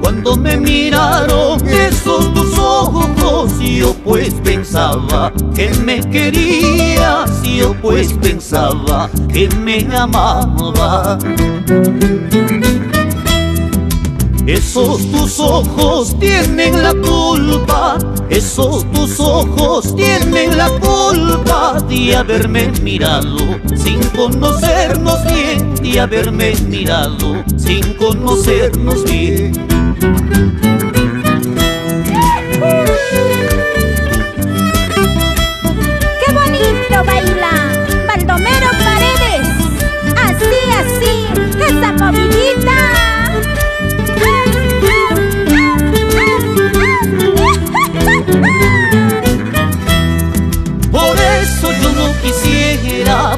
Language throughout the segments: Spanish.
Cuando me miraron esos tus yo pues pensaba que me querías, yo pues pensaba que me amaba. Esos tus ojos tienen la culpa, esos tus ojos tienen la culpa de haberme mirado sin conocernos bien, de haberme mirado sin conocernos bien.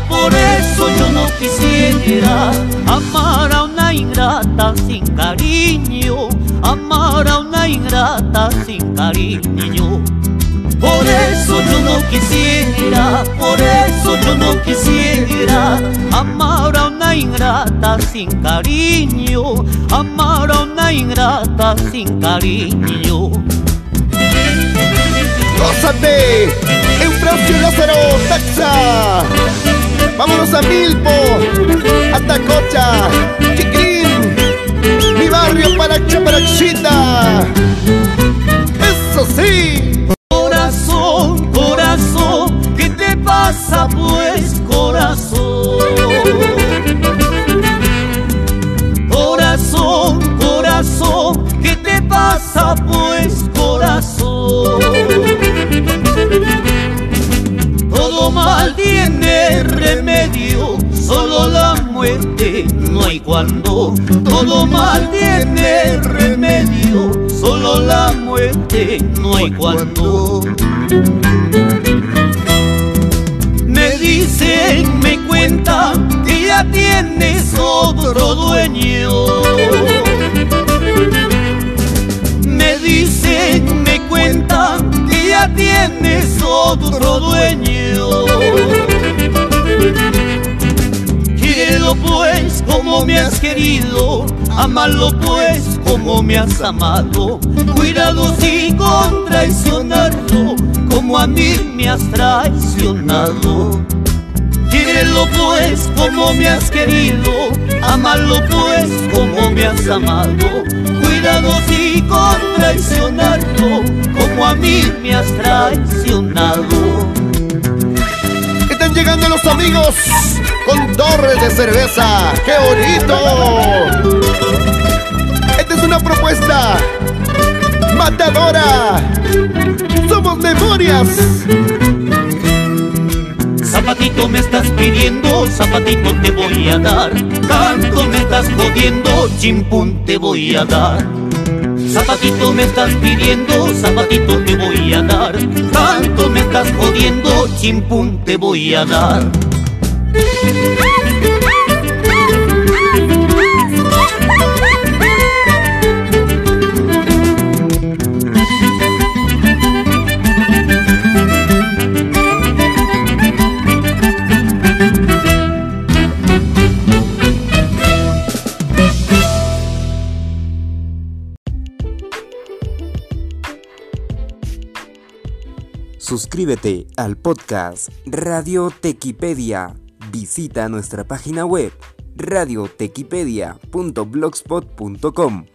Por eso yo no quisiera amar a una ingrata sin cariño, amar a una ingrata sin cariño. Por eso yo no quisiera, por eso yo no quisiera amar a una ingrata sin cariño, amar a una ingrata sin cariño. ¡Gózate! Eufrasio Lázaro, Taxa. Vámonos a Milpo, a Tacocha, Chiquín, mi barrio para Chaparachita. Cuando. Todo mal tiene remedio, solo la muerte no hay cuando. Me dicen, me cuentan que ya tienes otro dueño. Querido, amarlo pues como me has amado. Cuidado sin con traicionarlo, como a mí me has traicionado. Quírelo pues como me has querido, amarlo pues como me has amado. Cuidado si con traicionarlo, como a mí me has traicionado. Están llegando los amigos con torres de cerveza. ¡Qué bonito! Esta es una propuesta matadora. Somos memorias. Zapatito me estás pidiendo, zapatito te voy a dar. Tanto me estás jodiendo, chimpún te voy a dar. Zapatito me estás pidiendo, zapatito te voy a dar. Tanto me estás jodiendo, chimpún te voy a dar. Suscríbete al podcast Radio Tequipedia. Visita nuestra página web radiotequipedia.blogspot.com